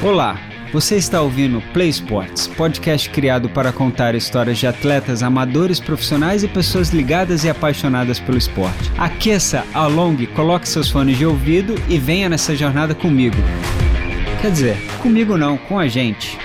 Olá, você está ouvindo Play Sports, podcast criado para contar histórias de atletas amadores, profissionais e pessoas ligadas e apaixonadas pelo esporte. Aqueça, alongue, coloque seus fones de ouvido e venha nessa jornada comigo. Quer dizer, comigo não, com a gente.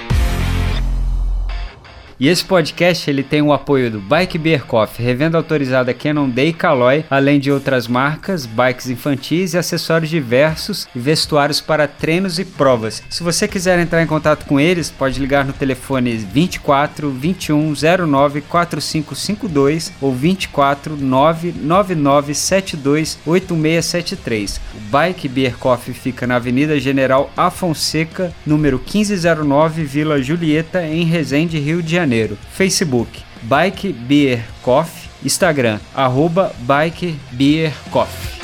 E esse podcast ele tem o apoio do Bike Beer Coffee, revenda autorizada Canon Day Caloi, além de outras marcas, bikes infantis e acessórios diversos e vestuários para treinos e provas. Se você quiser entrar em contato com eles, pode ligar no telefone 24 21 09 4552 ou 24 999 72 8673. O Bike Beer Coffee fica na Avenida General Afonseca, número 1509, Vila Julieta, em Resende, Rio de Janeiro. Janeiro. Facebook, Bike Beer Coffee. Instagram, arroba Bike Beer Coffee.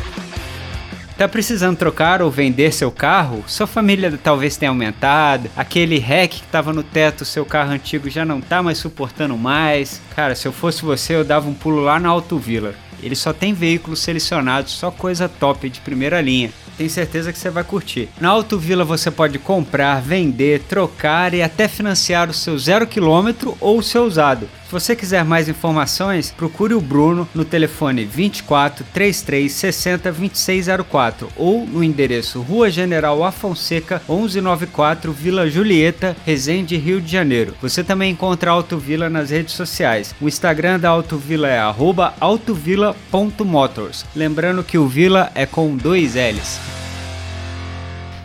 Tá precisando trocar ou vender seu carro? Sua família talvez tenha aumentado. Aquele REC que estava no teto, seu carro antigo já não tá mais suportando mais. Cara, se eu fosse você, eu dava um pulo lá na Autovila. Ele só tem veículos selecionados, só coisa top de primeira linha tenho certeza que você vai curtir. Na Autovila você pode comprar, vender, trocar e até financiar o seu zero quilômetro ou o seu usado. Se você quiser mais informações, procure o Bruno no telefone 24 33 60 2604 ou no endereço Rua General Afonseca 1194 Vila Julieta, Resende, Rio de Janeiro. Você também encontra a Autovila nas redes sociais. O Instagram da Autovila é autovila.motors. Lembrando que o Vila é com dois L's.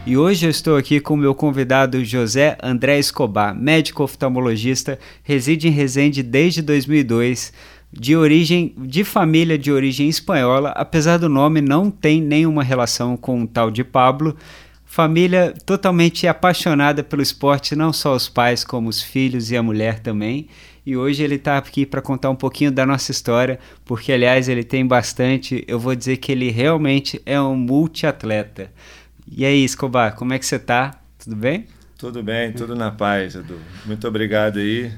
E hoje eu estou aqui com meu convidado José André Escobar, médico oftalmologista, reside em Resende desde 2002, de origem de família de origem espanhola, apesar do nome não tem nenhuma relação com o tal de Pablo. Família totalmente apaixonada pelo esporte, não só os pais, como os filhos e a mulher também. E hoje ele está aqui para contar um pouquinho da nossa história, porque aliás ele tem bastante. Eu vou dizer que ele realmente é um multiatleta. E aí, Escobar, como é que você tá? Tudo bem? Tudo bem, tudo na paz, Edu. Muito obrigado aí,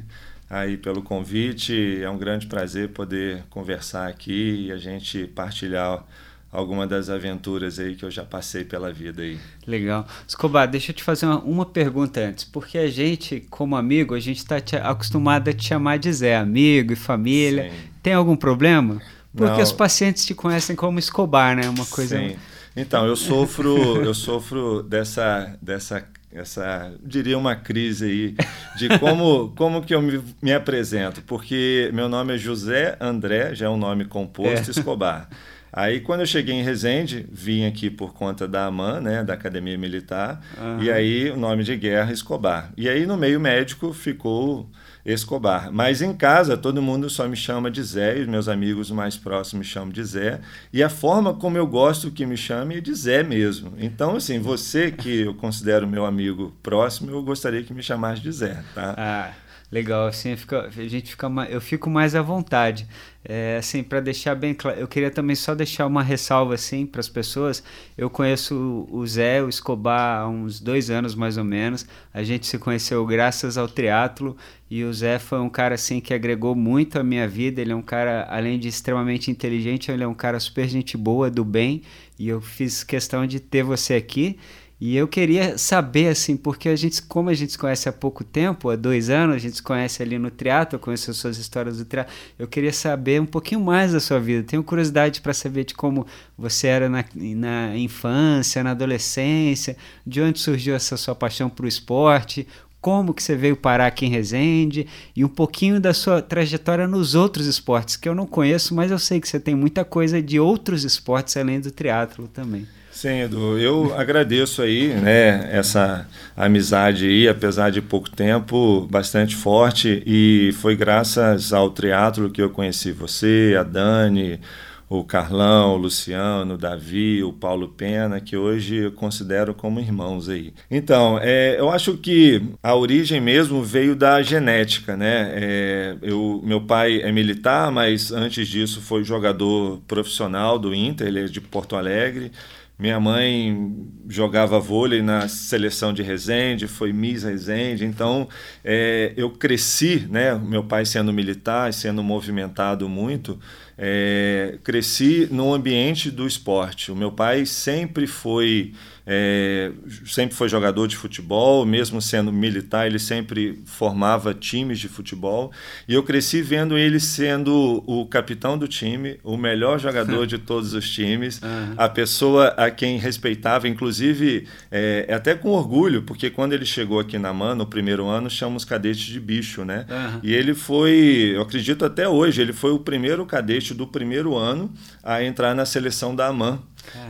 aí pelo convite. É um grande prazer poder conversar aqui e a gente partilhar alguma das aventuras aí que eu já passei pela vida aí. Legal. Escobar, deixa eu te fazer uma, uma pergunta antes, porque a gente, como amigo, a gente está acostumado a te chamar de Zé, amigo e família. Sim. Tem algum problema? Porque Não. os pacientes te conhecem como Escobar, né? Uma coisa. Sim. Então, eu sofro, eu sofro dessa, dessa essa, diria uma crise aí de como, como que eu me, me apresento, porque meu nome é José André, já é um nome composto, é. Escobar. Aí quando eu cheguei em Resende, vim aqui por conta da AMAN, né, da Academia Militar, uhum. e aí o nome de guerra Escobar. E aí no meio médico ficou Escobar. Mas em casa, todo mundo só me chama de Zé, e os meus amigos mais próximos me chamam de Zé. E a forma como eu gosto que me chame é de Zé mesmo. Então, assim, você que eu considero meu amigo próximo, eu gostaria que me chamasse de Zé, tá? Ah. Legal, assim, fica, a gente fica, eu fico mais à vontade. É, assim, para deixar bem claro, eu queria também só deixar uma ressalva assim para as pessoas. Eu conheço o Zé, o Escobar há uns dois anos mais ou menos. A gente se conheceu graças ao triatlo e o Zé foi um cara assim que agregou muito à minha vida. Ele é um cara, além de extremamente inteligente, ele é um cara super gente boa, do bem. E eu fiz questão de ter você aqui. E eu queria saber, assim, porque a gente, como a gente se conhece há pouco tempo, há dois anos, a gente se conhece ali no teatro, conhece as suas histórias do teatro, eu queria saber um pouquinho mais da sua vida. Tenho curiosidade para saber de como você era na, na infância, na adolescência, de onde surgiu essa sua paixão para o esporte, como que você veio parar aqui em Resende e um pouquinho da sua trajetória nos outros esportes, que eu não conheço, mas eu sei que você tem muita coisa de outros esportes além do triatlo também. Sim, Edu, eu agradeço aí, né, essa amizade aí, apesar de pouco tempo, bastante forte e foi graças ao triatlo que eu conheci você, a Dani, o Carlão, o Luciano, o Davi, o Paulo Pena, que hoje eu considero como irmãos aí. Então, é, eu acho que a origem mesmo veio da genética, né? É, eu, meu pai é militar, mas antes disso foi jogador profissional do Inter, ele é de Porto Alegre. Minha mãe jogava vôlei na seleção de Resende, foi Miss Resende, então é, eu cresci, né, meu pai sendo militar, sendo movimentado muito, é, cresci no ambiente do esporte. O meu pai sempre foi é, sempre foi jogador de futebol, mesmo sendo militar, ele sempre formava times de futebol. E eu cresci vendo ele sendo o capitão do time, o melhor jogador de todos os times, uhum. a pessoa a quem respeitava, inclusive é, até com orgulho, porque quando ele chegou aqui na MAN, no primeiro ano, chamamos cadetes de bicho, né? Uhum. E ele foi, eu acredito até hoje, ele foi o primeiro cadete do primeiro ano a entrar na seleção da AMAN.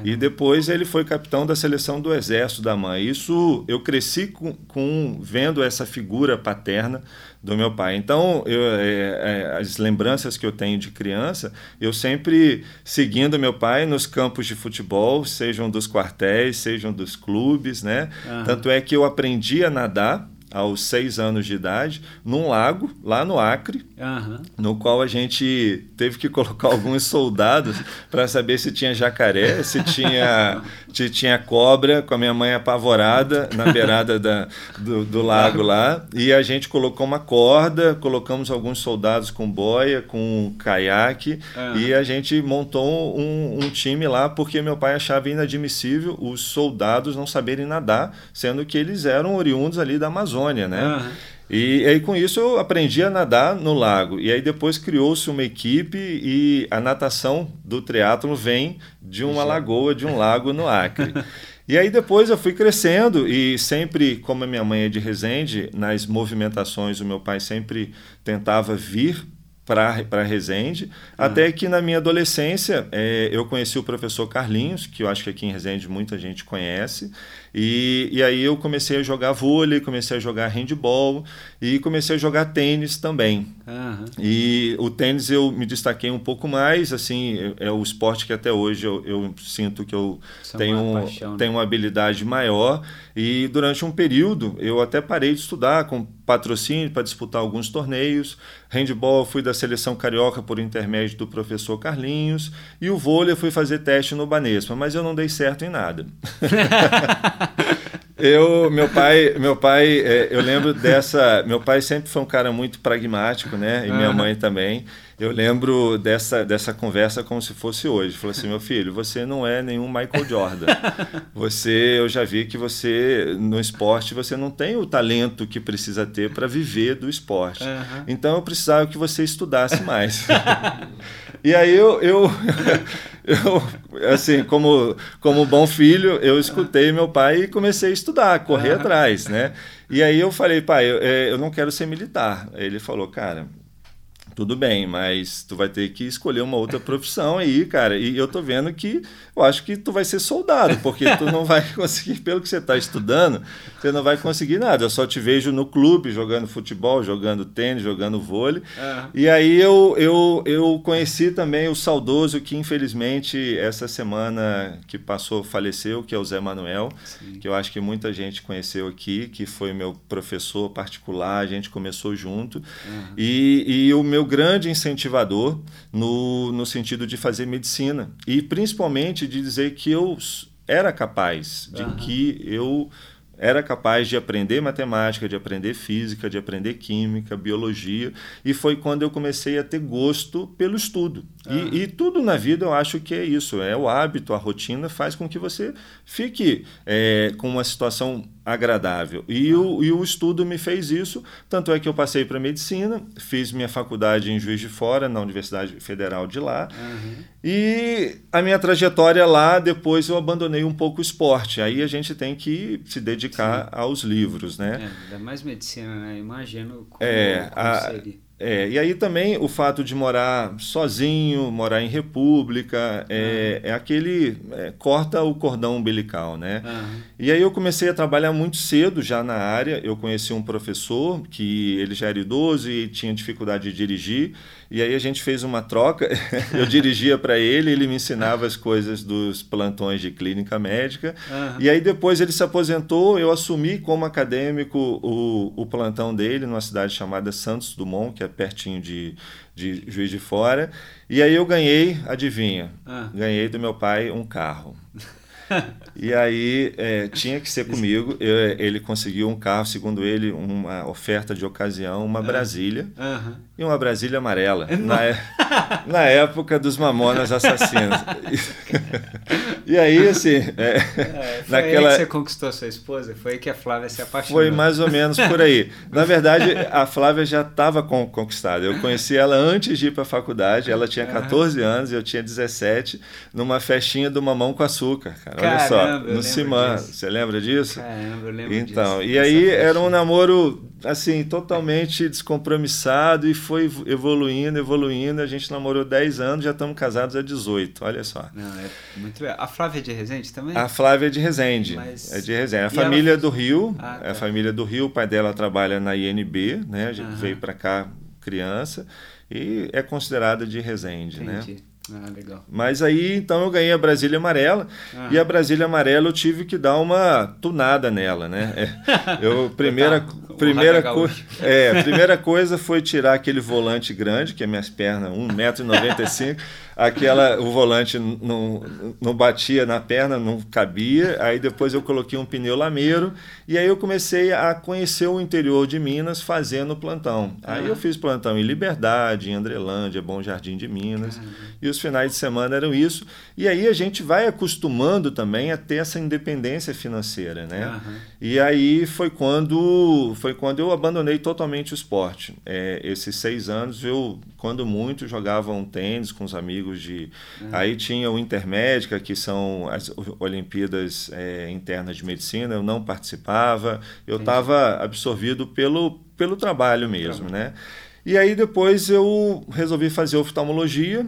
E depois ele foi capitão da seleção do Exército da mãe. Isso eu cresci com, com vendo essa figura paterna do meu pai. Então, eu, é, é, as lembranças que eu tenho de criança, eu sempre seguindo meu pai nos campos de futebol, sejam dos quartéis, sejam dos clubes, né? Uhum. Tanto é que eu aprendi a nadar aos seis anos de idade, num lago, lá no Acre, uhum. no qual a gente teve que colocar alguns soldados para saber se tinha jacaré, se tinha, se tinha cobra, com a minha mãe apavorada na beirada da, do, do lago lá. E a gente colocou uma corda, colocamos alguns soldados com boia, com caiaque, uhum. e a gente montou um, um time lá, porque meu pai achava inadmissível os soldados não saberem nadar, sendo que eles eram oriundos ali da Amazônia. Amazônia, né? Uhum. E, aí com isso eu aprendi a nadar no lago. E aí depois criou-se uma equipe e a natação do triatlo vem de uma Já. lagoa, de um lago no Acre. E aí depois eu fui crescendo e sempre, como a minha mãe é de Resende, nas movimentações o meu pai sempre tentava vir para Resende, até que na minha adolescência é, eu conheci o professor Carlinhos, que eu acho que aqui em Resende muita gente conhece, e, e aí eu comecei a jogar vôlei, comecei a jogar handball e comecei a jogar tênis também. Uhum. E o tênis eu me destaquei um pouco mais, assim, é, é o esporte que até hoje eu, eu sinto que eu é tenho, paixão, né? tenho uma habilidade maior. E durante um período eu até parei de estudar com patrocínio para disputar alguns torneios. Handball fui da seleção carioca por intermédio do professor Carlinhos e o vôlei eu fui fazer teste no Banespa, mas eu não dei certo em nada. Eu, meu pai, meu pai, é, eu lembro dessa. Meu pai sempre foi um cara muito pragmático, né? E minha mãe também. Eu lembro dessa, dessa conversa como se fosse hoje. Falou assim, meu filho, você não é nenhum Michael Jordan. Você, eu já vi que você no esporte você não tem o talento que precisa ter para viver do esporte. Uhum. Então eu precisava que você estudasse mais. e aí eu, eu, eu, assim, como como bom filho, eu escutei meu pai e comecei a estudar, correr atrás, né? E aí eu falei, pai, eu, é, eu não quero ser militar. Ele falou, cara, tudo bem, mas tu vai ter que escolher uma outra profissão aí, cara. E eu tô vendo que eu acho que tu vai ser soldado, porque tu não vai conseguir, pelo que você está estudando, você não vai conseguir nada. Eu só te vejo no clube jogando futebol, jogando tênis, jogando vôlei. E aí eu, eu, eu conheci também o saudoso que, infelizmente, essa semana que passou faleceu, que é o Zé Manuel, Sim. que eu acho que muita gente conheceu aqui, que foi meu professor particular, a gente começou junto. Uhum. E, e o meu grande incentivador no, no sentido de fazer medicina. E principalmente de dizer que eu era capaz, de uhum. que eu era capaz de aprender matemática, de aprender física, de aprender química, biologia, e foi quando eu comecei a ter gosto pelo estudo. E, e, tudo na vida eu acho que é isso, é o hábito, a rotina faz com que você fique é, com uma situação agradável. E, o, e o estudo me fez isso, tanto é que eu passei para medicina, fiz minha faculdade em Juiz de Fora, na Universidade Federal de lá, uhum. e a minha trajetória lá, depois eu abandonei um pouco o esporte. Aí a gente tem que se dedicar Sim. aos livros, né? É, ainda mais medicina, né? Imagino como, é, como a, seria. É, e aí também o fato de morar sozinho, morar em república, é, uhum. é aquele. É, corta o cordão umbilical, né? Uhum. E aí eu comecei a trabalhar muito cedo já na área. Eu conheci um professor que ele já era idoso e tinha dificuldade de dirigir. E aí a gente fez uma troca. eu dirigia para ele, ele me ensinava as coisas dos plantões de clínica médica. Uhum. E aí depois ele se aposentou, eu assumi como acadêmico o, o plantão dele numa cidade chamada Santos Dumont, que é pertinho de, de Juiz de Fora. E aí eu ganhei, adivinha? Uhum. Ganhei do meu pai um carro. E aí é, tinha que ser comigo. Eu, ele conseguiu um carro, segundo ele, uma oferta de ocasião, uma Brasília. Aham. E uma Brasília amarela. Na, na época dos Mamonas Assassinos. e aí, assim. é, É, foi naquela... aí que você conquistou sua esposa? Foi aí que a Flávia se apaixonou? Foi mais ou menos por aí. Na verdade, a Flávia já estava conquistada. Eu conheci ela antes de ir para a faculdade. Ela tinha 14 anos, eu tinha 17, numa festinha do Mamão com Açúcar. Cara. Olha Caramba, só, eu no disso. Você lembra disso? Caramba, eu lembro Então, disso, e aí era um namoro assim, totalmente descompromissado e foi evoluindo, evoluindo. A gente namorou 10 anos, já estamos casados há 18, olha só. Não, é muito legal. A Flávia é de Resende também? A Flávia é de Resende. Mas- É de Resende. A E família ela- do Rio, Ah, é a tá. família do Rio, o pai dela trabalha na INB, né? A gente Aham. veio para cá criança e é considerada de Resende, né? Ah, legal. Mas aí, então, eu ganhei a Brasília Amarela. Ah. E a Brasília Amarela eu tive que dar uma tunada nela, né? É, Eu, primeira, primeira, Raga co Gaúcho. é, a primeira coisa foi tirar aquele volante grande, que é minhas pernas, 1,95m. Aquela, o volante não, não batia na perna, não cabia. Aí depois eu coloquei um pneu lameiro. E aí eu comecei a conhecer o interior de Minas fazendo plantão. Aí Ah. eu fiz plantão em Liberdade, em Andrelândia, Bom Jardim de Minas. E os finais de semana eram isso. E aí a gente vai acostumando também a ter essa independência financeira, né? E aí foi quando foi quando eu abandonei totalmente o esporte. É, esses seis anos eu, quando muito, jogava um tênis com os amigos de. Aí tinha o Intermédica, que são as Olimpíadas é, internas de medicina. Eu não participava. Eu estava absorvido pelo pelo trabalho mesmo, né? E aí depois eu resolvi fazer oftalmologia.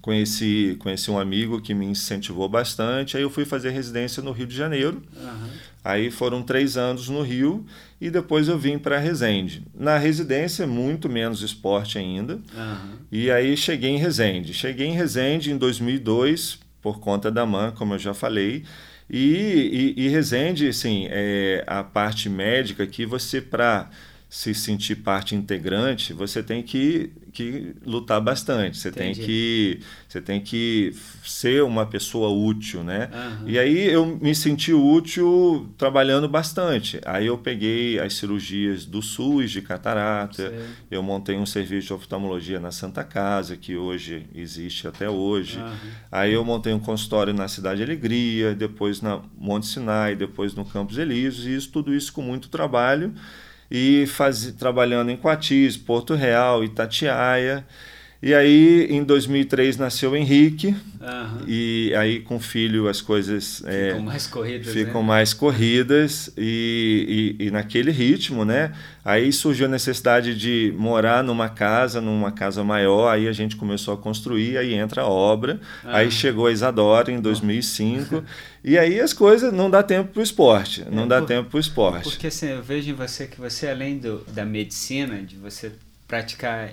Conheci, conheci um amigo que me incentivou bastante. Aí eu fui fazer residência no Rio de Janeiro. Aham. Aí foram três anos no Rio e depois eu vim para Resende. Na residência, muito menos esporte ainda. Aham. E aí cheguei em Resende. Cheguei em Resende em 2002, por conta da MAN, como eu já falei. E, e, e Resende, assim, é, a parte médica que você, para se sentir parte integrante, você tem que, que lutar bastante. Você tem que você tem que ser uma pessoa útil, né? Aham. E aí eu me senti útil trabalhando bastante. Aí eu peguei as cirurgias do SUS de catarata, Sei. eu montei um serviço de oftalmologia na Santa Casa, que hoje existe até hoje. Aham. Aí eu montei um consultório na Cidade Alegria, depois na Monte Sinai, depois no Campos Elíseos, e isso, tudo isso com muito trabalho. E faz, trabalhando em Coatis, Porto Real, Itatiaia. E aí, em 2003, nasceu o Henrique, Aham. e aí com o filho as coisas é, Ficam mais corridas, ficam né? mais corridas e, e, e naquele ritmo, né? Aí surgiu a necessidade de morar numa casa, numa casa maior, aí a gente começou a construir, aí entra a obra, Ah. aí chegou a Isadora em 2005, e aí as coisas não dá tempo para o esporte, não É, dá por- tempo para o esporte. Porque assim, eu vejo em você que você, além do, da medicina, de você praticar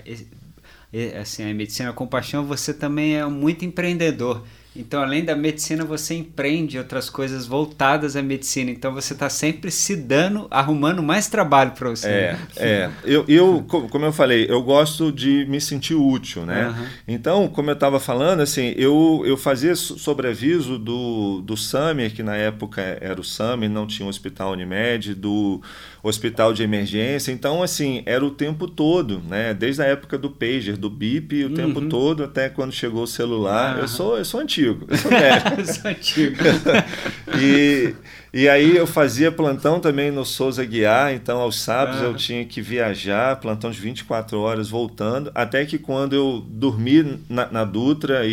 assim, a medicina com paixão, você também é muito empreendedor. Então, além da medicina, você empreende outras coisas voltadas à medicina. Então, você está sempre se dando, arrumando mais trabalho para você. É, né? é. Eu, eu, co- como eu falei, eu gosto de me sentir útil, né? Aham. Então, como eu estava falando, assim, eu, eu fazia so- sobreaviso do, do SAMER, que na época era o SAMER, não tinha o Hospital Unimed, do Hospital de Emergência. Então, assim, era o tempo todo, né? Desde a época do pager, do BIP, o tempo Uhum. todo, até quando chegou o celular. Aham. Eu sou, eu sou antigo, eu sou velho. Sou antigo. E, e aí eu fazia plantão também no Souza Guiar, então aos sábados Ah. eu tinha que viajar, plantão de 24 horas voltando, até que quando eu dormi na, na Dutra e,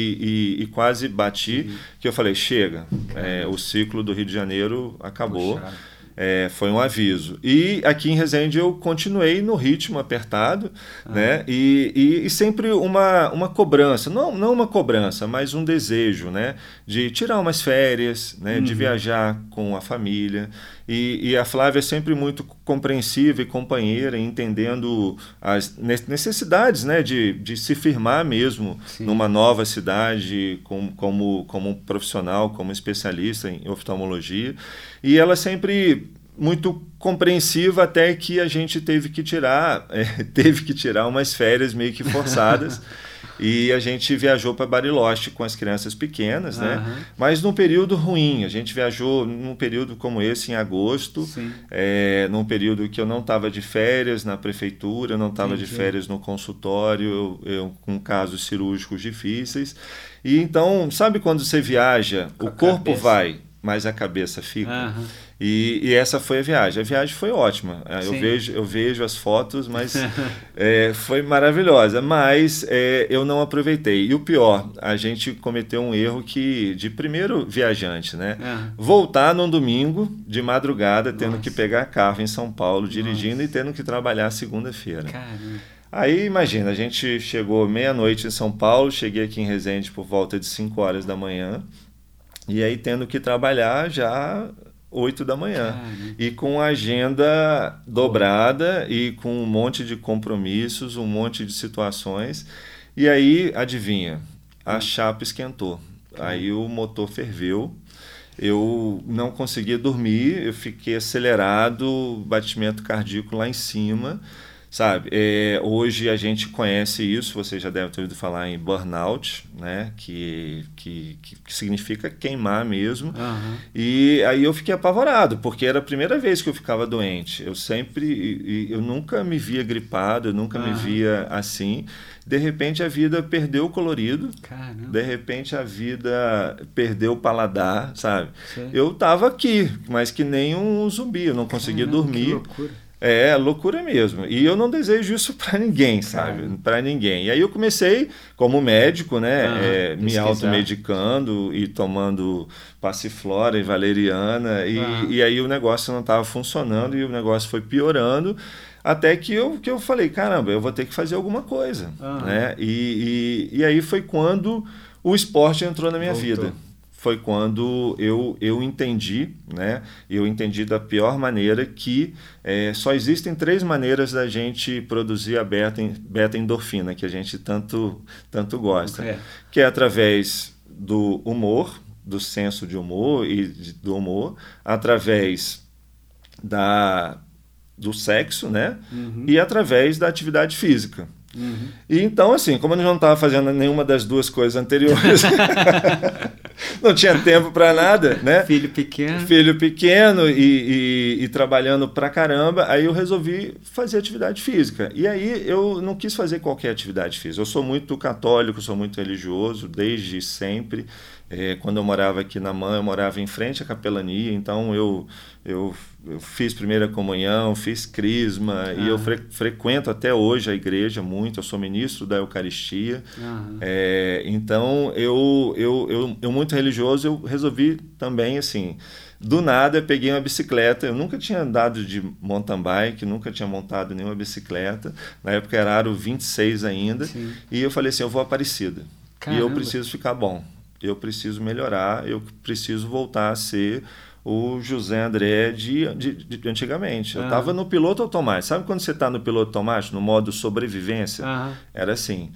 e- e quase bati, que eu falei, chega, é, o ciclo do Rio de Janeiro acabou. Puxado. É, foi um aviso. E aqui em Resende eu continuei no ritmo apertado, né? E, e, e sempre uma, uma cobrança, não, não uma cobrança, mas um desejo, né? De tirar umas férias, né? De viajar com a família. E, e a Flávia é sempre muito compreensiva e companheira, entendendo as ne- necessidades, né? De, de se firmar mesmo Sim. numa nova cidade com, como, como um profissional, como especialista em oftalmologia. E ela sempre muito compreensiva até que a gente teve que tirar, é, teve que tirar umas férias meio que forçadas. E a gente viajou para Bariloche com as crianças pequenas, uhum. né? Mas num período ruim. A gente viajou num período como esse, em agosto, é, num período que eu não estava de férias na prefeitura, não estava de férias no consultório, eu, eu, com casos cirúrgicos difíceis. E então, sabe quando você viaja, com o corpo cabeça. vai, mas a cabeça fica? Uhum. E, e, essa foi a viagem. A viagem foi ótima. É, eu vejo, eu vejo as fotos, mas é, foi maravilhosa. Mas é, eu não aproveitei. E o pior, a gente cometeu um erro que de primeiro viajante, né? Uhum. Voltar num domingo de madrugada, tendo Nossa. que pegar carro em São Paulo, dirigindo Nossa. e tendo que trabalhar segunda-feira. Aí imagina, a gente chegou meia-noite em São Paulo, cheguei aqui em Resende por volta de 5 horas da manhã. E aí tendo que trabalhar já 8 da manhã. Caramba. E com a agenda dobrada e com um monte de compromissos, um monte de situações. E aí, adivinha, a hum. chapa esquentou. Aí o motor ferveu. Eu não conseguia dormir, eu fiquei acelerado, batimento cardíaco lá em cima. Sabe, é, hoje a gente conhece isso, você já deve ter ouvido falar em burnout, né? Que, que, que significa queimar mesmo. Uhum. E aí eu fiquei apavorado, porque era a primeira vez que eu ficava doente. Eu sempre, eu nunca me via gripado, eu nunca uhum. me via assim. De repente a vida perdeu o colorido, Caramba. de repente a vida perdeu o paladar, sabe? Sim. Eu tava aqui, mas que nem um zumbi, eu não conseguia Caramba, dormir. Que loucura é, loucura mesmo. E eu não desejo isso para ninguém, sabe? Para ninguém. E aí eu comecei, como médico, né, ah, é, me automedicando e tomando passiflora e valeriana. E, ah. e aí o negócio não estava funcionando e o negócio foi piorando. Até que eu, que eu falei, caramba, eu vou ter que fazer alguma coisa. Ah. Né? E, e, e aí foi quando o esporte entrou na minha Voltou. vida foi quando eu, eu entendi, né? Eu entendi da pior maneira que é, só existem três maneiras da gente produzir a beta, beta endorfina, que a gente tanto, tanto gosta. É. Que é através do humor, do senso de humor e de, do humor, através da, do sexo, né? Uhum. E através da atividade física. Uhum. E então, assim, como eu não estava fazendo nenhuma das duas coisas anteriores, não tinha tempo para nada, né? Filho pequeno. Filho pequeno e, e, e, trabalhando pra caramba, aí eu resolvi fazer atividade física. E aí eu não quis fazer qualquer atividade física. Eu sou muito católico, sou muito religioso desde sempre. É, quando eu morava aqui na MAN, eu morava em frente à capelania, então eu, eu, eu fiz primeira comunhão, fiz crisma, e eu fre, frequento até hoje a igreja muito, eu sou ministro da Eucaristia. É, então, eu, eu, eu, eu, muito religioso, eu resolvi também, assim, do nada eu peguei uma bicicleta, eu nunca tinha andado de mountain bike, nunca tinha montado nenhuma bicicleta, na época era aro 26 ainda, Sim. e eu falei assim, eu vou Aparecida, Caramba. e eu preciso ficar bom eu preciso melhorar, eu preciso voltar a ser o José André de, de, de antigamente. Eu estava no piloto automático. Sabe quando você está no piloto automático, no modo sobrevivência? Era assim.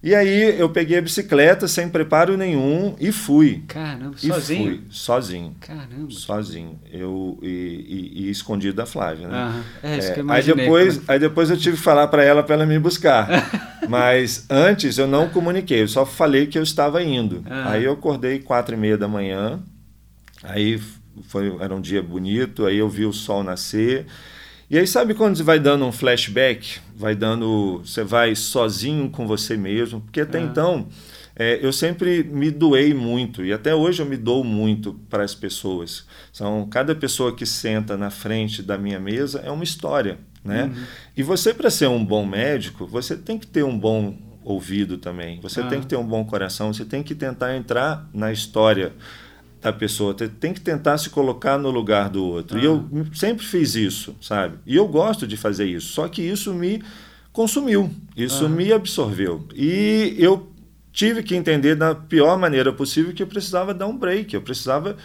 E aí eu peguei a bicicleta sem preparo nenhum e fui. Caramba, e sozinho? Fui, sozinho. Caramba. Sozinho. Eu, e, e, e escondido da Flávia, né? É, isso é, que eu aí depois, aí depois eu tive que falar para ela para ela me buscar. Mas antes eu não comuniquei, eu só falei que eu estava indo. Aí eu acordei quatro e meia da manhã, aí foi, era um dia bonito, aí eu vi o sol nascer. E aí sabe quando você vai dando um flashback, vai dando, você vai sozinho com você mesmo, porque até é. então é, eu sempre me doei muito e até hoje eu me dou muito para as pessoas. São cada pessoa que senta na frente da minha mesa é uma história, né? Uhum. E você para ser um bom médico, você tem que ter um bom ouvido também. Você ah. tem que ter um bom coração. Você tem que tentar entrar na história da pessoa, tem que tentar se colocar no lugar do outro. Ah. E eu sempre fiz isso, sabe? E eu gosto de fazer isso, só que isso me consumiu, isso ah. me absorveu. E eu tive que entender da pior maneira possível que eu precisava dar um break, eu precisava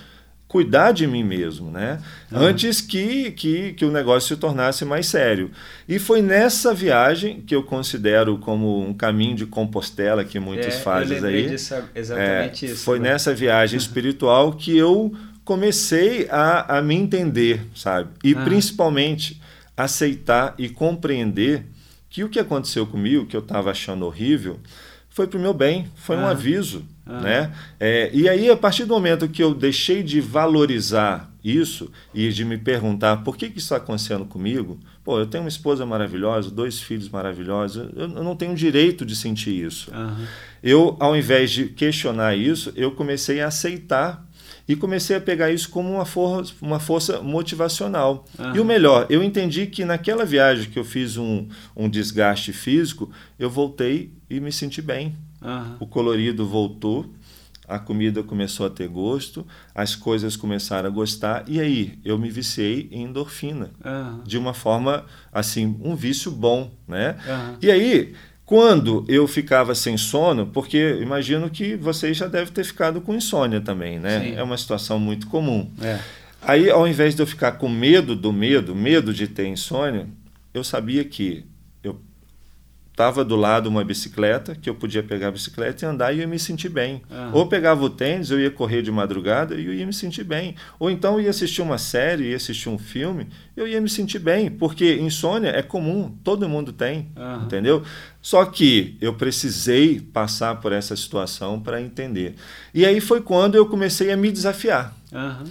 cuidar de mim mesmo, né? Uhum. Antes que, que, que o negócio se tornasse mais sério. E foi nessa viagem que eu considero como um caminho de Compostela que muitos é, fazem aí. Disso, exatamente é, isso. Foi né? nessa viagem espiritual que eu comecei a, a me entender, sabe? E ah. principalmente aceitar e compreender que o que aconteceu comigo, que eu estava achando horrível, foi para o meu bem, foi um aviso. Né? É, e aí, a partir do momento que eu deixei de valorizar isso e de me perguntar por que, que isso está acontecendo comigo, pô, eu tenho uma esposa maravilhosa, dois filhos maravilhosos, eu, eu não tenho direito de sentir isso. Uhum. Eu, ao invés de questionar isso, eu comecei a aceitar e comecei a pegar isso como uma, for uma força motivacional. Uhum. E o melhor, eu entendi que naquela viagem que eu fiz um, um desgaste físico, eu voltei e me senti bem. Uhum. O colorido voltou, a comida começou a ter gosto, as coisas começaram a gostar, e aí eu me viciei em endorfina. Uhum. De uma forma, assim, um vício bom, né? E aí, quando eu ficava sem sono, porque imagino que vocês já devem ter ficado com insônia também, né? Sim. É uma situação muito comum. É. Aí, ao invés de eu ficar com medo do medo, medo de ter insônia, eu sabia que eu estava do lado uma bicicleta, que eu podia pegar a bicicleta e andar e eu ia me sentir bem. Aham. Ou pegava o tênis, eu ia correr de madrugada e eu ia me sentir bem. Ou então eu ia assistir uma série, ia assistir um filme, eu ia me sentir bem, porque insônia é comum, todo mundo tem, Aham. entendeu? Só que eu precisei passar por essa situação para entender. E aí foi quando eu comecei a me desafiar. Aham.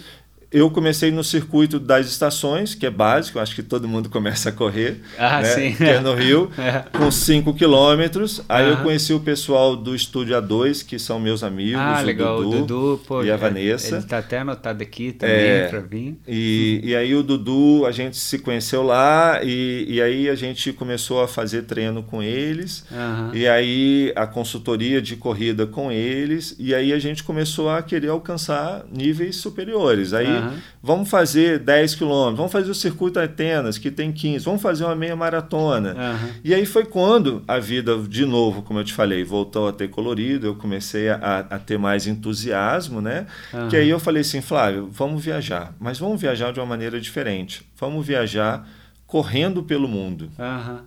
Eu comecei no circuito das estações, que é básico, acho que todo mundo começa a correr, Ah, né? sim. que é no Rio, É. com 5 quilômetros. Aí eu conheci o pessoal do Estúdio A2, que são meus amigos, Ah, o legal. Dudu, o Dudu, pô, e a é- Vanessa. Ele tá até anotado aqui também É. pra vir. E, e aí o Dudu, a gente se conheceu lá e, e aí a gente começou a fazer treino com eles. E aí a consultoria de corrida com eles, e aí a gente começou a querer alcançar níveis superiores. Aí Vamos fazer 10 quilômetros, vamos fazer o circuito Atenas, que tem 15, vamos fazer uma meia maratona. Aham. E aí foi quando a vida, de novo, como eu te falei, voltou a ter colorido, eu comecei a, a ter mais entusiasmo, né? Aham. Que aí eu falei assim, Flávio, vamos viajar, mas vamos viajar de uma maneira diferente. Vamos viajar correndo pelo mundo. Aham.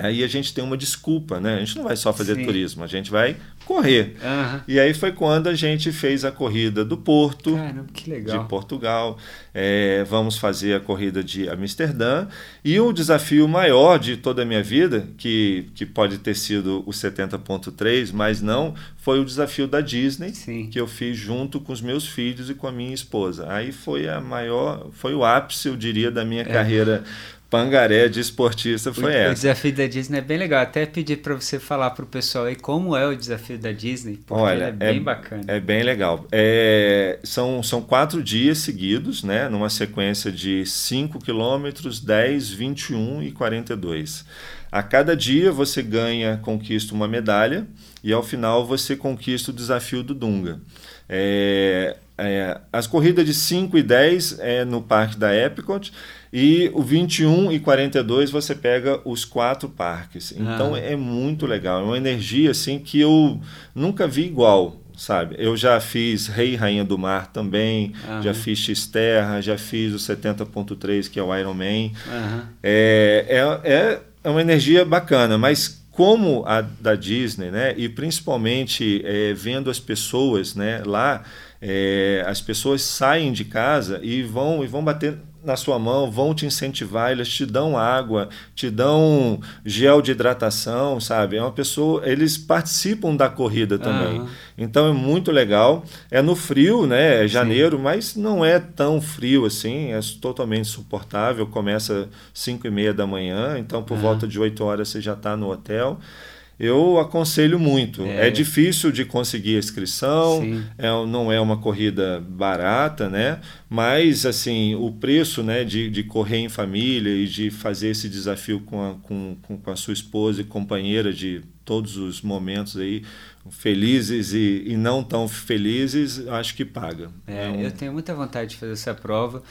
Aí a gente tem uma desculpa, né? A gente não vai só fazer Sim. turismo, a gente vai correr. Aham. E aí foi quando a gente fez a corrida do Porto, Caramba, que legal. de Portugal. É, vamos fazer a corrida de Amsterdã. E o desafio maior de toda a minha vida, que, que pode ter sido o 70.3, mas não, foi o desafio da Disney, Sim. que eu fiz junto com os meus filhos e com a minha esposa. Aí foi a maior, foi o ápice, eu diria, da minha carreira pangaré de esportista, foi o, o essa. desafio da Disney é bem legal. Até pedir para você falar pro pessoal aí como é o desafio da Disney, porque Olha, ele é bem bacana. É bem legal. É, são, são quatro dias seguidos, né? Numa sequência de 5 quilômetros, 10, 21 e 42. A cada dia você ganha, conquista uma medalha e ao final você conquista o desafio do Dunga. É, é, as corridas de 5 e 10 é no parque da Epcot e o 21 e 42 você pega os quatro parques. Então Ah. é muito legal, é uma energia assim que eu nunca vi igual, sabe? Eu já fiz Rei e Rainha do Mar também, já fiz X-Terra, já fiz o 70.3 que é o Ironman. Aham. É, é, é, é uma energia bacana, mas como a da Disney, né? E principalmente é, vendo as pessoas, né? Lá, é, as pessoas saem de casa e vão e vão bater na sua mão, vão te incentivar, elas te dão água, te dão gel de hidratação, sabe? É uma pessoa, eles participam da corrida também. Aham. Então é muito legal. É no frio, né? É janeiro, mas não é tão frio assim. É totalmente suportável. Começa 5 e meia da manhã, então por Aham. volta de 8 horas você já está no hotel. Eu aconselho muito. É. É, difícil de conseguir a inscrição, é, não é uma corrida barata, né? Mas assim, o preço né, de, de correr em família e de fazer esse desafio com a, com, com a sua esposa e companheira de todos os momentos aí, felizes e, e não tão felizes, acho que paga. É, um- Eu tenho muita vontade de fazer essa prova.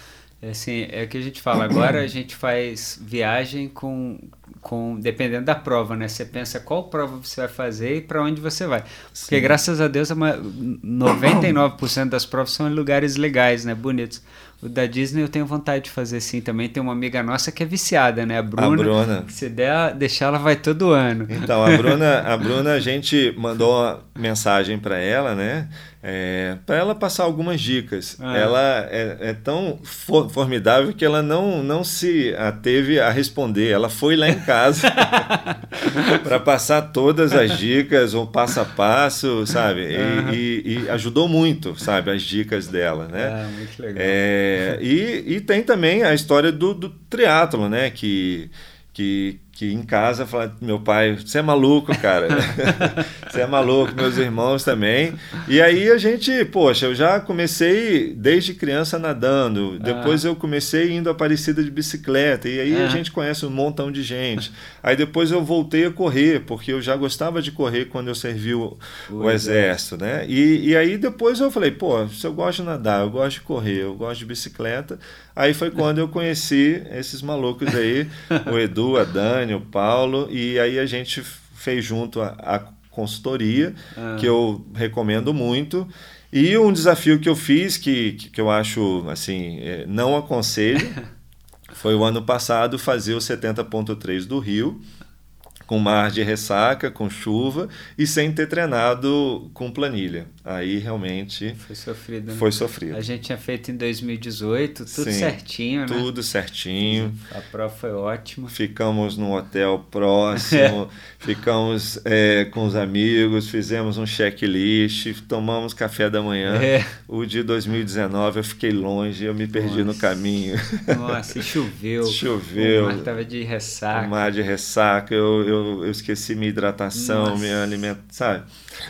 É, Assim, é o que a gente fala. Agora a gente faz viagem com, com dependendo da prova, né? Você pensa qual prova você vai fazer e para onde você vai. Porque Sim. graças a Deus a ma- 99% das provas são em lugares legais, né? Bonitos. O da Disney eu tenho vontade de fazer sim também. Tem uma amiga nossa que é viciada, né? A Bruna. A Bruna. Se der, deixar ela vai todo ano. Então, a Bruna, a Bruna, a gente mandou uma mensagem para ela, né? É, para ela passar algumas dicas. Ah. Ela é, é tão for, formidável que ela não, não se ateve a responder. Ela foi lá em casa para passar todas as dicas, o passo a passo, sabe? E, e, e, ajudou muito, sabe? As dicas dela, né? Ah, muito legal. É, e, e tem também a história do, do triatlo, né? Que, que que em casa fala meu pai, você é maluco, cara. você é maluco, meus irmãos também. E aí a gente, poxa, eu já comecei desde criança nadando, depois ah. eu comecei indo a Aparecida de bicicleta, e aí ah. a gente conhece um montão de gente. Aí depois eu voltei a correr, porque eu já gostava de correr quando eu servi o, o exército, né? E, e aí depois eu falei, pô, se eu gosto de nadar, eu gosto de correr, eu gosto de bicicleta, Aí foi quando eu conheci esses malucos aí, o Edu, a Dani, o Paulo, e aí a gente fez junto a, a consultoria, ah. que eu recomendo muito. E um desafio que eu fiz, que, que eu acho, assim, é, não aconselho, foi o ano passado fazer o 70.3 do Rio, com mar de ressaca, com chuva e sem ter treinado com planilha. Aí realmente foi sofrido. Né? Foi sofrido. A gente tinha feito em 2018, tudo Sim, certinho, né? Tudo certinho. A prova foi ótima. Ficamos num hotel próximo, ficamos é, com os amigos, fizemos um checklist, tomamos café da manhã. É. O de 2019 eu fiquei longe, eu me perdi Nossa. no caminho. Nossa, e choveu. Choveu. O mar estava de ressaca. O mar de ressaca, eu, eu eu, esqueci minha hidratação, Nossa. minha alimentação, sabe?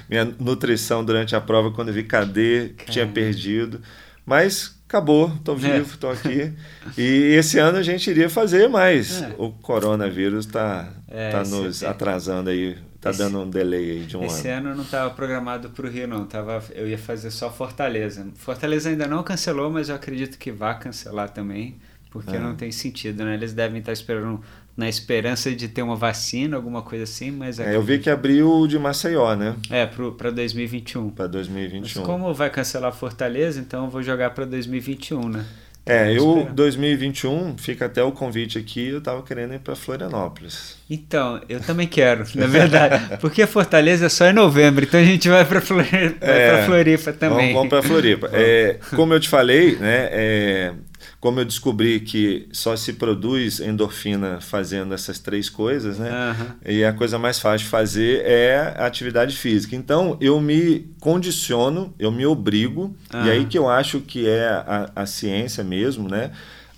Minha nutrição durante a prova, quando eu vi cadê, Caramba. tinha perdido. Mas acabou, estou é. vivo, estou é. aqui. e esse ano a gente iria fazer, mas é. o coronavírus está é, tá nos atrasando aí, está dando um delay aí de um esse ano. Esse ano não estava programado para o Rio, não. Tava, eu ia fazer só Fortaleza. Fortaleza ainda não cancelou, mas eu acredito que vai cancelar também, porque é. não tem sentido, né? Eles devem estar esperando na esperança de ter uma vacina, alguma coisa assim, mas... É, eu vi que abriu de Maceió, né? É, para 2021. Para 2021. Mas como vai cancelar Fortaleza, então eu vou jogar para 2021, né? É, eu 2021 fica até o convite aqui, eu tava querendo ir para Florianópolis. Então, eu também quero, na verdade, porque Fortaleza é só em novembro, então a gente vai para Floripa, é, Floripa também. Vamos, vamos para Floripa. é, como eu te falei, né, é, como eu descobri que só se produz endorfina fazendo essas três coisas, né? Uhum. E a coisa mais fácil de fazer é a atividade física. Então eu me condiciono, eu me obrigo, uhum. e aí que eu acho que é a, a ciência mesmo, né?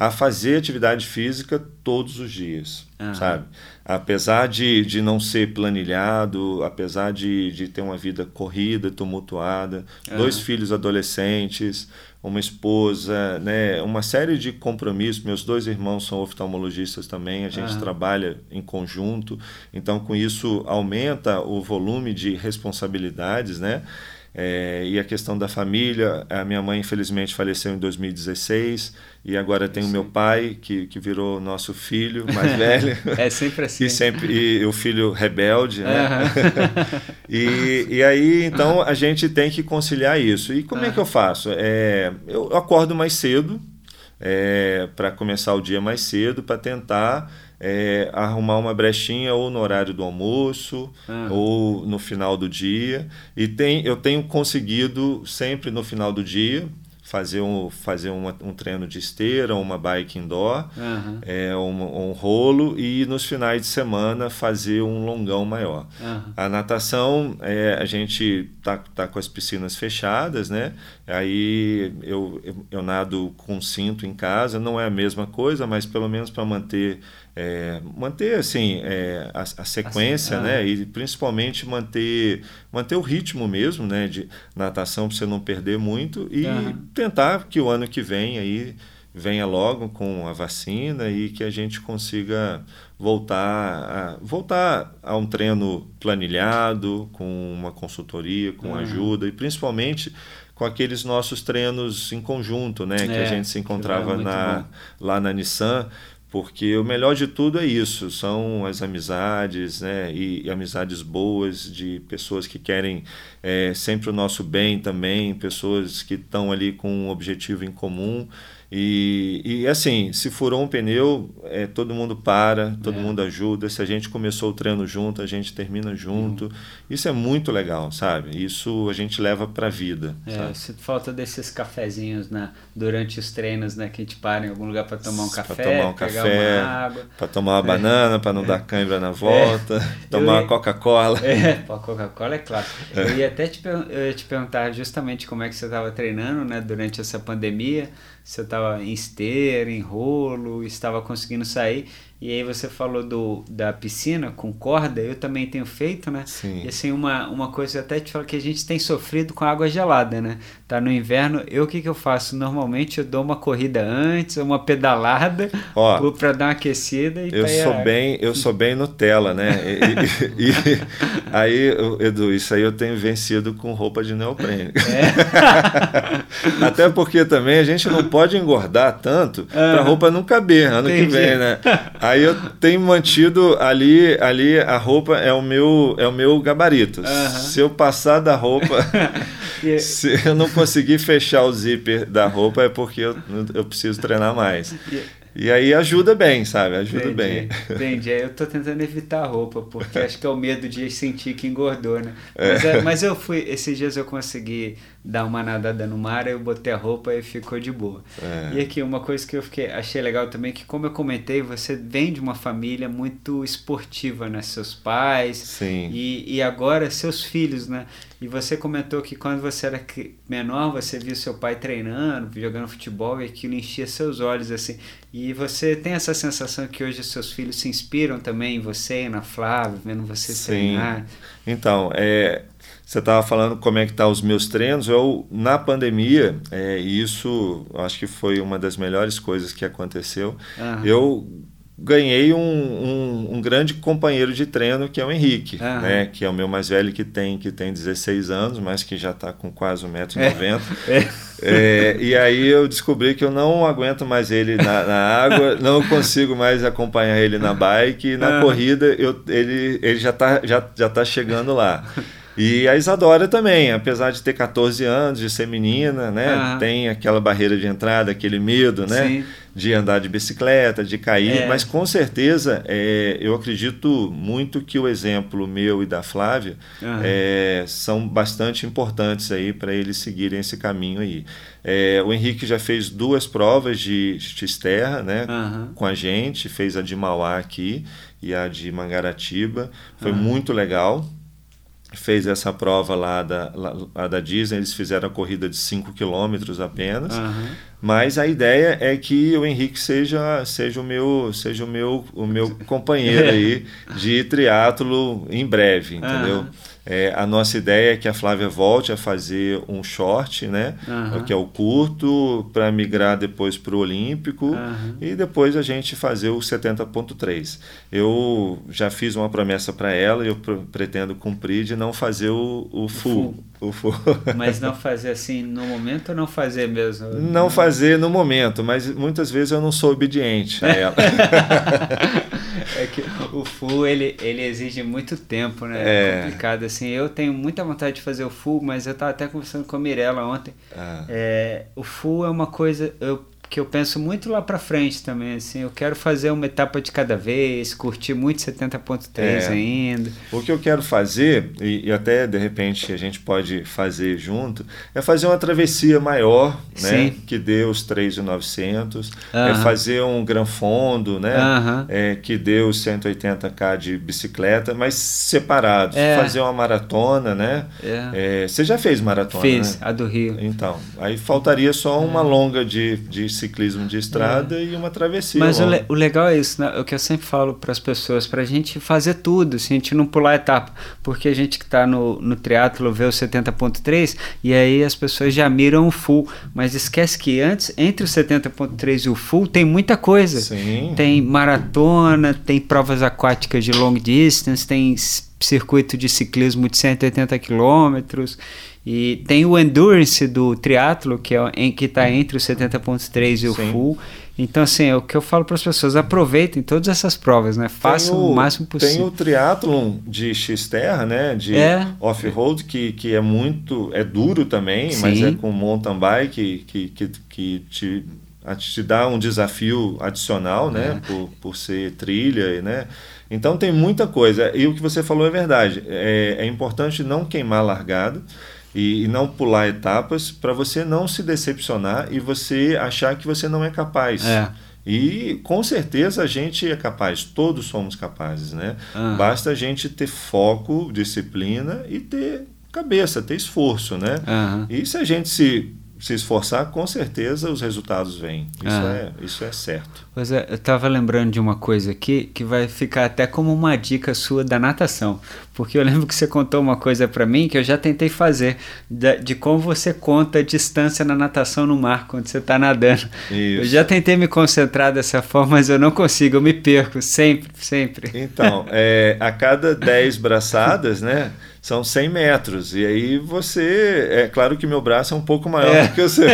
A fazer atividade física todos os dias, uhum. sabe? Apesar de, de não ser planilhado, apesar de, de ter uma vida corrida, tumultuada, dois filhos adolescentes, uma esposa, né, uma série de compromissos. Meus dois irmãos são oftalmologistas também, a gente trabalha em conjunto, então com isso aumenta o volume de responsabilidades, né? É, e a questão da família, a minha mãe infelizmente faleceu em 2016 e agora tem o meu pai que, que virou nosso filho mais velho. é sempre assim. E sempre e o filho rebelde, né? Uhum. e, e aí então a gente tem que conciliar isso. E como uhum. é que eu faço? É, eu acordo mais cedo é, para começar o dia mais cedo para tentar é, arrumar uma brechinha ou no horário do almoço ah. ou no final do dia. E tem, eu tenho conseguido sempre no final do dia fazer um, fazer uma, um treino de esteira, uma bike indoor, uhum. é, um, um, rolo e nos finais de semana fazer um longão maior. Uhum. A natação, é, a gente tá, tá com as piscinas fechadas, né? Aí eu, eu, eu nado com cinto em casa, não é a mesma coisa, mas pelo menos para manter é, manter assim é, a, a, sequência, assim, ah. né? E principalmente manter manter o ritmo mesmo, né? De natação para você não perder muito e tentar que o ano que vem aí venha logo com a vacina e que a gente consiga voltar a, voltar a um treino planilhado, com uma consultoria, com ajuda e principalmente com aqueles nossos treinos em conjunto, né? É, que a gente se encontrava na, lá na Nissan porque o melhor de tudo é isso, são as amizades, né? E, e amizades boas de pessoas que querem é, sempre o nosso bem também, pessoas que estão ali com um objetivo em comum. E, e assim, se furou um pneu, é, todo mundo para, todo é. mundo ajuda. Se a gente começou o treino junto, a gente termina junto. Uhum. Isso é muito legal, sabe? Isso a gente leva para a vida. É, se falta desses cafezinhos né, durante os treinos, né? Que a gente para em algum lugar para tomar um café, para tomar um café, para tomar uma banana, para não dar cãibra na volta, é. tomar uma Coca-Cola. É, Coca-Cola é claro. Eu ia até te, eu te perguntar justamente como é que você estava treinando, né? Durante essa pandemia se eu estava em esteira, em rolo, estava conseguindo sair. E aí você falou do, da piscina com corda, eu também tenho feito, né? Sim. E assim, uma, uma coisa até te falo que a gente tem sofrido com água gelada, né? Tá no inverno, eu o que, que eu faço? Normalmente eu dou uma corrida antes, uma pedalada para dar uma aquecida e eu sou bem Eu sou bem Nutella, né? E, e, e, aí, Edu, isso aí eu tenho vencido com roupa de neoprene. É. Até porque também a gente não pode engordar tanto para a roupa não caber ano Entendi. que vem, né? Aí eu tenho mantido ali, ali a roupa é o meu, é o meu gabarito. Uhum. Se eu passar da roupa, se eu não conseguir fechar o zíper da roupa é porque eu, eu preciso treinar mais. E aí ajuda bem, sabe? Ajuda entendi, bem. Entendi. Eu tô tentando evitar a roupa, porque acho que é o medo de sentir que engordou, né? Mas, é. mas eu fui, esses dias eu consegui dar uma nadada no mar, eu botei a roupa e ficou de boa. É. E aqui, uma coisa que eu fiquei, achei legal também, que como eu comentei, você vem de uma família muito esportiva, né? Seus pais. Sim. E, e agora seus filhos, né? E você comentou que quando você era menor, você via seu pai treinando, jogando futebol e aquilo enchia seus olhos assim. E você tem essa sensação que hoje seus filhos se inspiram também em você, na Flávia, vendo você Sim. treinar? Então, é, você estava falando como é que tá os meus treinos. Eu na pandemia, é, isso acho que foi uma das melhores coisas que aconteceu. Uhum. Eu ganhei um, um, um, grande companheiro de treino que é o Henrique, uhum. né? Que é o meu mais velho que tem que tem 16 anos, mas que já está com quase 1,90m. É. É. É, e aí eu descobri que eu não aguento mais ele na, na água, não consigo mais acompanhar ele na bike. E na uhum. corrida eu, ele, ele já está já, já tá chegando lá. E a Isadora também, apesar de ter 14 anos, de ser menina, né? Uhum. Tem aquela barreira de entrada, aquele medo, né? Sim. De andar de bicicleta, de cair, é. mas com certeza é, eu acredito muito que o exemplo meu e da Flávia uhum. é, são bastante importantes aí para eles seguirem esse caminho aí. É, o Henrique já fez duas provas de X-Terra, né? Uhum. Com a gente, fez a de Mauá aqui e a de Mangaratiba. Foi muito legal fez essa prova lá da, lá, da Disney, eles fizeram a corrida de 5 quilômetros apenas. Uhum. Mas a ideia é que o Henrique seja, seja o meu, seja o meu, o meu companheiro aí de triatlo em breve, entendeu? Uhum. É, a nossa ideia é que a Flávia volte a fazer um short, né? Uhum. Que é o curto, para migrar depois para o Olímpico uhum. e depois a gente fazer o 70.3. Eu já fiz uma promessa para ela e eu pretendo cumprir de não fazer o, o full. O Mas não fazer assim no momento ou não fazer mesmo? Não fazer no momento, mas muitas vezes eu não sou obediente a ela. é que o full ele, ele exige muito tempo, né? É, é complicado assim. Eu tenho muita vontade de fazer o full, mas eu tava até conversando com a Mirella ontem. Ah. É, o full é uma coisa. Eu que eu penso muito lá para frente também, assim, eu quero fazer uma etapa de cada vez, curtir muito 70.3 é, ainda. O que eu quero fazer, e, e, até de repente a gente pode fazer junto, é fazer uma travessia maior, né, Sim. que dê os 3.900, uh -huh. é fazer um gran fundo, né, é, que dê os 180k de bicicleta, mas separados, é. fazer uma maratona, né, é. É, você já fez maratona, Fiz, né? a do Rio. Então, aí faltaria só uma longa de, de ciclismo de estrada é. e uma travessia. Mas o, le o, legal é isso, né? o que eu sempre falo para as pessoas, para a gente fazer tudo, se a gente não pular etapa, porque a gente que está no, no triatlo vê o 70.3 e aí as pessoas já miram o full, mas esquece que antes, entre o 70.3 e o full, tem muita coisa. Sim. Tem maratona, tem provas aquáticas de long distance, tem circuito de ciclismo de 180 quilômetros E tem o endurance do triatlo, que é em que está entre o 70.3 e o Sim. full. Então, assim, é o que eu falo para as pessoas, aproveitem todas essas provas, né? Façam o, o, máximo possível. Tem o triatlon de X-Terra, né? De é. off-road, que, que é muito... É duro também, Sim. mas é com mountain bike, que, que, que te, te dá um desafio adicional, né? É. Por, por ser trilha, né? Então, tem muita coisa. E o que você falou é verdade. É, é importante não queimar largado e, e não pular etapas para você não se decepcionar e você achar que você não é capaz. É. E com certeza a gente é capaz, todos somos capazes, né? Uhum. Basta a gente ter foco, disciplina e ter cabeça, ter esforço, né? Uhum. E se a gente se se esforçar, com certeza os resultados vêm. Isso, ah. é, isso é certo. Pois é, eu estava lembrando de uma coisa aqui que vai ficar até como uma dica sua da natação. Porque eu lembro que você contou uma coisa para mim que eu já tentei fazer, de, de, como você conta a distância na natação no mar quando você está nadando. Isso. Eu já tentei me concentrar dessa forma, mas eu não consigo, eu me perco sempre, sempre. Então, é, a cada 10 braçadas, né? São 100 metros. E aí você. É claro que meu braço é um pouco maior é. do que o seu.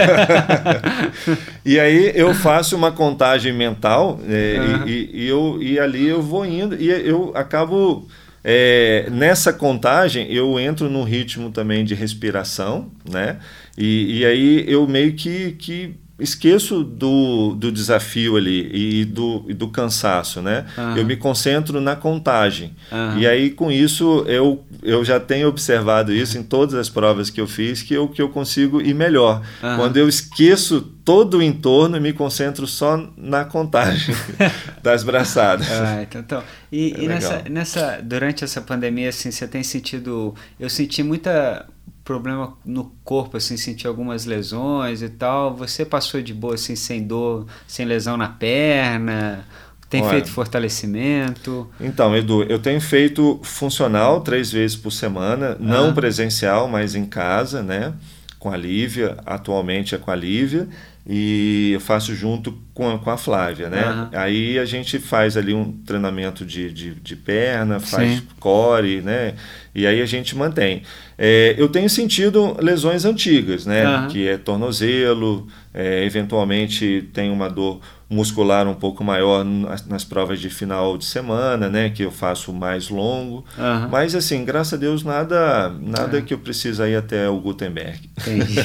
e aí eu faço uma contagem mental é, uhum. e, e, eu, e ali eu vou indo e eu acabo. É, nessa contagem eu entro num ritmo também de respiração, né? E, e aí eu meio que, que esqueço do, do desafio ali e do, e do cansaço, né? Uhum. Eu me concentro na contagem. Uhum. E aí, com isso, eu, eu já tenho observado isso em todas as provas que eu fiz, que eu, que eu consigo ir melhor. Uhum. Quando eu esqueço todo o entorno e me concentro só na contagem das braçadas. Ah, então, então. E, é e nessa, nessa, durante essa pandemia, assim, você tem sentido... Eu senti muita problema no corpo, assim, sentir algumas lesões e tal. Você passou de boa, assim, sem dor, sem lesão na perna? Tem Olha, feito fortalecimento? Então, Edu, eu tenho feito funcional três vezes por semana, não ah. presencial, mas em casa, né? Com a Lívia, atualmente é com a Lívia e eu faço junto com a, com a Flávia, né? Uhum. Aí a gente faz ali um treinamento de, de, de perna, faz Sim. core, né? E aí a gente mantém. É, eu tenho sentido lesões antigas, né? Uhum. Que é tornozelo, é, eventualmente tem uma dor muscular um pouco maior nas, nas, provas de final de semana, né? Que eu faço mais longo. Uhum. Mas assim, graças a Deus, nada, nada é. que eu precise ir até o Gutenberg. Entendi.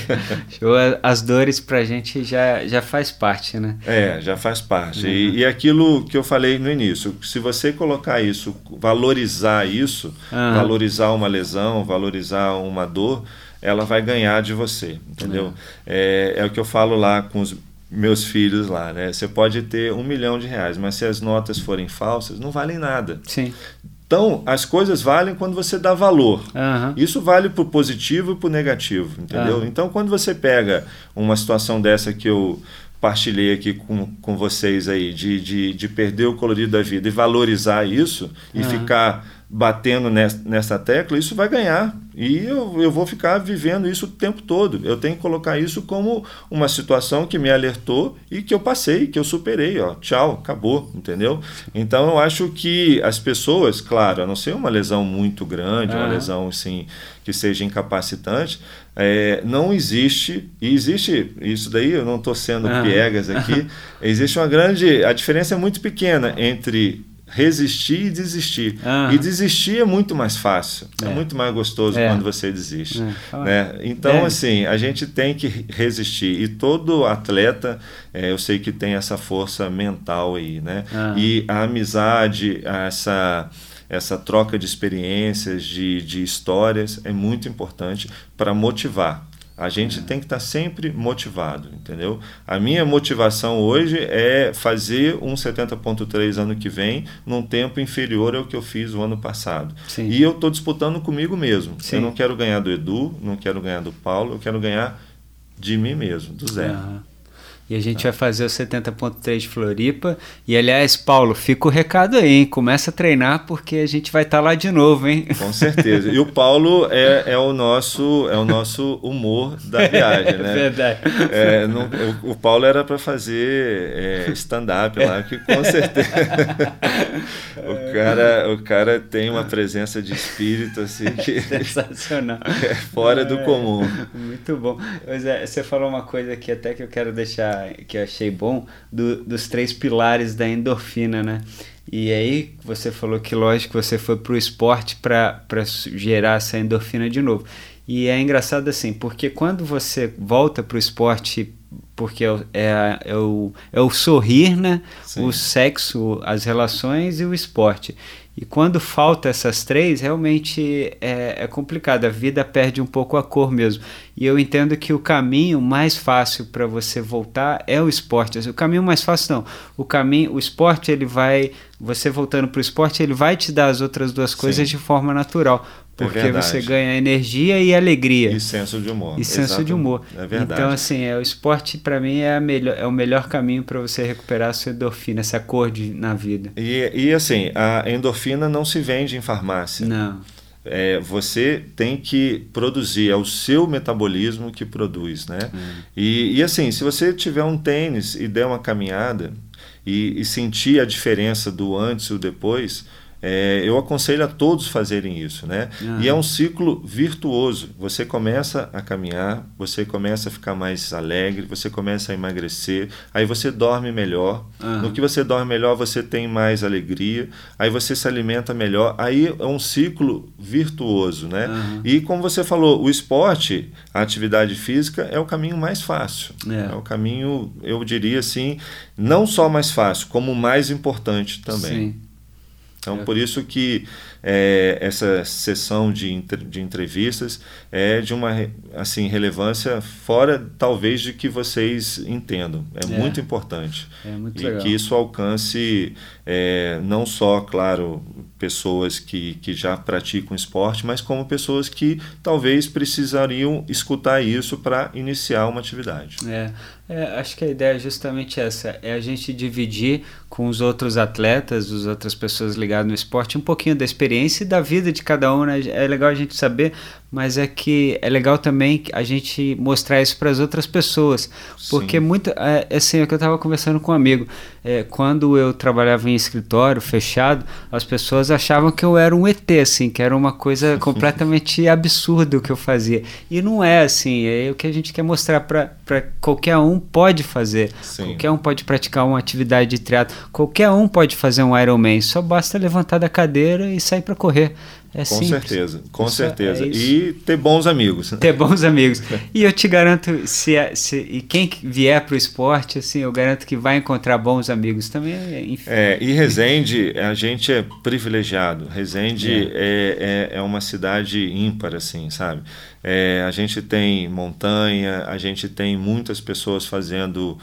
As dores pra gente já, já faz parte, né? É, já faz parte. Uhum. E, e aquilo que eu falei no início, se você colocar isso, valorizar isso, uhum. valorizar uma lesão, valorizar uma dor, ela vai ganhar de você, entendeu? É, é o que eu falo lá com os meus filhos lá, né? Você pode ter um milhão de reais, mas se as notas forem falsas, não valem nada. Sim. Então, as coisas valem quando você dá valor. Uhum. Isso vale para o positivo e para o negativo, entendeu? Uhum. Então, quando você pega uma situação dessa que eu partilhei aqui com, com vocês aí, de, de, de perder o colorido da vida e valorizar isso e uhum. ficar batendo nessa tecla, isso vai ganhar. E eu, eu vou ficar vivendo isso o tempo todo. Eu tenho que colocar isso como uma situação que me alertou e que eu passei, que eu superei. Ó, tchau, acabou, entendeu? Então eu acho que as pessoas, claro, a não ser uma lesão muito grande, uma lesão assim, que seja incapacitante, é, não existe, e existe, isso daí eu não estou sendo piegas aqui, existe uma grande, a diferença é muito pequena entre resistir e desistir. Uhum. E desistir é muito mais fácil, é, é muito mais gostoso é. quando você desiste. É. Né? Então, assim, a gente tem que resistir. E todo atleta, é, eu sei que tem essa força mental aí, né? Uhum. E a amizade, essa essa troca de experiências, de, de histórias, é muito importante para motivar. A gente tem que estar tá sempre motivado, entendeu? A minha motivação hoje é fazer um 70.3 ano que vem num tempo inferior ao que eu fiz o ano passado. Sim. E eu estou disputando comigo mesmo. Sim. Eu não quero ganhar do Edu, não quero ganhar do Paulo, eu quero ganhar de mim mesmo, do zero. Uhum. E a gente vai fazer o 70.3 de Floripa. E aliás, Paulo, fica o recado aí, hein? Começa a treinar porque a gente vai estar tá lá de novo, hein? Com certeza. E o Paulo é, é, o, nosso, é o nosso humor da viagem, né? Verdade. É, não, o, o, Paulo era para fazer é, stand-up lá, que com certeza. o, cara, o cara tem uma presença de espírito assim que. Sensacional. É fora do comum. Muito bom. Mas, é, você falou uma coisa aqui até que eu quero deixar que eu achei bom do, dos três pilares da endorfina, né? E aí você falou que lógico você foi para o esporte para gerar essa endorfina de novo. E é engraçado assim, porque quando você volta para o esporte, porque é, é, é, o, é o sorrir, né? O sexo, as relações e o esporte. E quando falta essas três, realmente é, é, complicado. A vida perde um pouco a cor mesmo. E eu entendo que o caminho mais fácil para você voltar é o esporte. O caminho mais fácil não. O caminho, o esporte ele vai, você voltando para o esporte, ele vai te dar as outras duas coisas Sim. de forma natural. É porque é você ganha energia e alegria. E senso de humor. E senso de humor. É verdade. Então, assim, é, o esporte para mim é, melhor, é o melhor caminho para você recuperar a sua endorfina, essa cor de, na vida. E, e assim, a endorfina não se vende em farmácia. Não. É, você tem que produzir, é o seu metabolismo que produz, né? Hum. E, e assim, se você tiver um tênis e der uma caminhada e, e sentir a diferença do antes e o depois, é, eu aconselho a todos fazerem isso, né? Uhum. E é um ciclo virtuoso. Você começa a caminhar, você começa a ficar mais alegre, você começa a emagrecer, aí você dorme melhor. Uhum. No que você dorme melhor, você tem mais alegria, aí você se alimenta melhor. Aí é um ciclo virtuoso, né? Uhum. E como você falou, o esporte, a atividade física é o caminho mais fácil. É, é o caminho, eu diria assim, não só mais fácil, como mais importante também. Sim. Então, por isso que é, essa sessão de, de entrevistas é de uma assim relevância fora, talvez, de que vocês entendam. É, é. muito importante. É muito e legal. que isso alcance é, não só, claro, pessoas que, que já praticam esporte, mas como pessoas que talvez precisariam escutar isso para iniciar uma atividade. É, é, acho que a ideia é justamente essa, é a gente dividir com os outros atletas, as outras pessoas ligadas no esporte, um pouquinho da experiência e da vida de cada um, né? É legal a gente saber mas é que é legal também a gente mostrar isso para as outras pessoas, porque Sim. muito é, assim é que eu estava conversando com um amigo, é, quando eu trabalhava em escritório fechado, as pessoas achavam que eu era um ET, assim, que era uma coisa completamente absurda o que eu fazia, e não é assim, é o que a gente quer mostrar para qualquer um pode fazer, Sim. qualquer um pode praticar uma atividade de triatlo, qualquer um pode fazer um Ironman, só basta levantar da cadeira e sair para correr. É com simples. certeza, com isso é certeza. É e ter bons amigos. Ter bons amigos. e eu te garanto, se, é, se e quem vier para o esporte, assim, eu garanto que vai encontrar bons amigos também. Enfim. É, e Resende, a gente é privilegiado. Resende é. é, é, é uma cidade ímpar, assim, sabe? É, a gente tem montanha, a gente tem muitas pessoas fazendo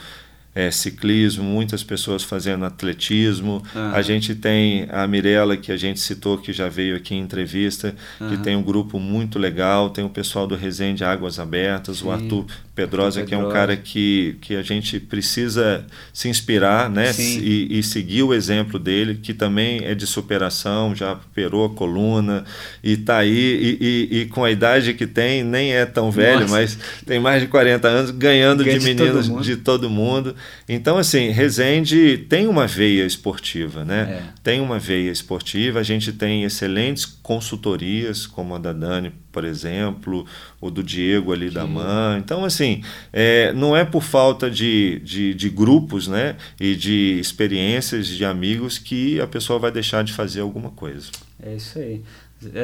é, ciclismo, muitas pessoas fazendo atletismo. Uhum. A gente tem a Mirella, que a gente citou, que já veio aqui em entrevista, uhum. que tem um grupo muito legal. Tem o pessoal do Resende Águas Abertas, Sim. o Arthur Pedrosa, que é um cara que, que a gente precisa se inspirar né? E, e, seguir o exemplo dele, que também é de superação, já operou a coluna e está aí, e, e, e, com a idade que tem, nem é tão velho, Nossa. mas tem mais de 40 anos, ganhando Ganha de meninos de todo, de todo mundo. Então, assim, Resende tem uma veia esportiva, né? É. Tem uma veia esportiva, a gente tem excelentes consultorias, como a da Dani, por exemplo, ou do Diego ali da MAN. Então, assim, é, não é por falta de, de, de, grupos né, e de experiências de amigos que a pessoa vai deixar de fazer alguma coisa. É isso aí.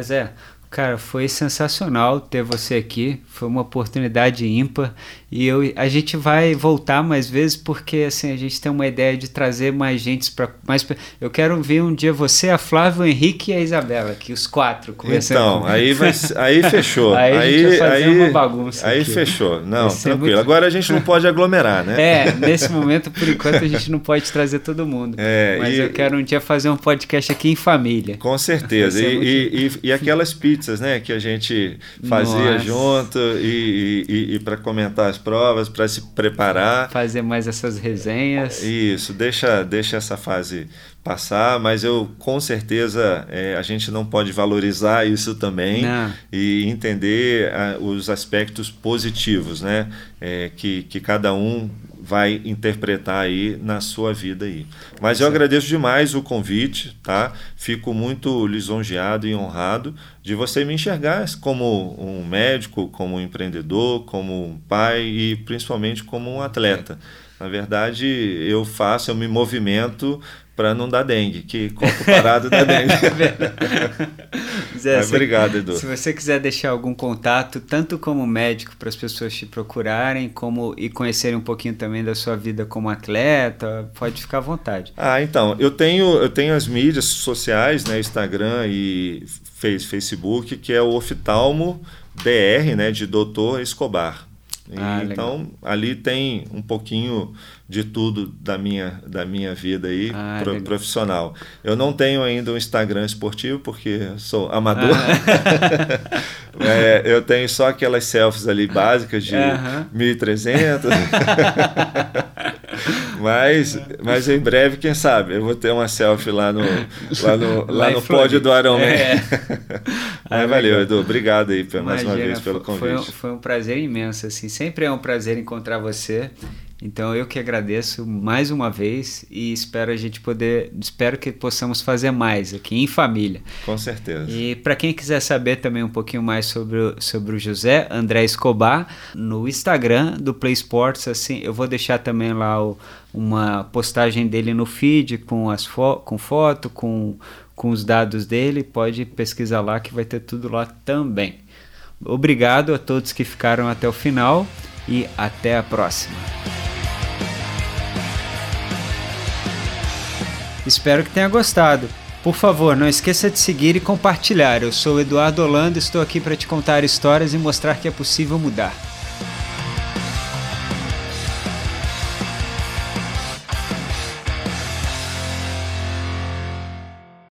Zé, Cara, foi sensacional ter você aqui. Foi uma oportunidade ímpar. E eu, a gente vai voltar mais vezes porque assim a gente tem uma ideia de trazer mais gente para mais. Eu quero ver um dia você, a Flávia, o Henrique e a Isabela, aqui os quatro conversando. Então, aí vai, aí fechou. aí, aí a gente vai fazer aí, uma bagunça. Aí aqui. fechou. Não, tranquilo. Muito... Agora a gente não pode aglomerar, né? É, nesse momento por enquanto a gente não pode trazer todo mundo. É, Mas e... eu quero um dia fazer um podcast aqui em família. Com certeza. E, muito... e, e, e aquelas pizzas pizzas, né? Que a gente fazia Nossa. junto e, e, e para comentar as provas, para se preparar. Fazer mais essas resenhas. Isso, deixa, deixa essa fase passar, mas eu com certeza é, a gente não pode valorizar isso também não. e entender a, os aspectos positivos, né? É, que, que cada um vai interpretar aí na sua vida aí. Mas eu agradeço demais o convite, tá? Fico muito lisonjeado e honrado de você me enxergar como um médico, como um empreendedor, como um pai e principalmente como um atleta. Na verdade, eu faço, eu me movimento para não dar dengue, que copo parado dá dengue. É Zé, Mas, obrigado, Edu. Se você quiser deixar algum contato, tanto como médico para as pessoas te procurarem, como e conhecerem um pouquinho também da sua vida como atleta, pode ficar à vontade. Ah, então, eu tenho eu tenho as mídias sociais, né, Instagram e Facebook, que é o Oftalmo DR, né, de Doutor Escobar. Ah, então ali tem um pouquinho de tudo da minha, da minha vida aí ah, pro, profissional. Eu não tenho ainda um Instagram esportivo porque sou amador. Ah. é, eu tenho só aquelas selfies ali básicas de uh 1300. mas, mas em breve, quem sabe, eu vou ter uma selfie lá no, lá no, lá, lá no pódio do Arão. É. mas ah, valeu, Edu. Obrigado aí Imagina, mais uma vez pelo convite. Foi um, foi um prazer imenso. Assim. Sempre é um prazer encontrar você. Então eu que agradeço mais uma vez e espero a gente poder, espero que possamos fazer mais aqui em família. Com certeza. E para quem quiser saber também um pouquinho mais sobre o, sobre o José André Escobar no Instagram do Play Sports, assim, eu vou deixar também lá o, uma postagem dele no feed com as fo com foto, com com os dados dele, pode pesquisar lá que vai ter tudo lá também. Obrigado a todos que ficaram até o final e até a próxima. Espero que tenha gostado. Por favor, não esqueça de seguir e compartilhar. Eu sou Eduardo Holanda e estou aqui para te contar histórias e mostrar que é possível mudar.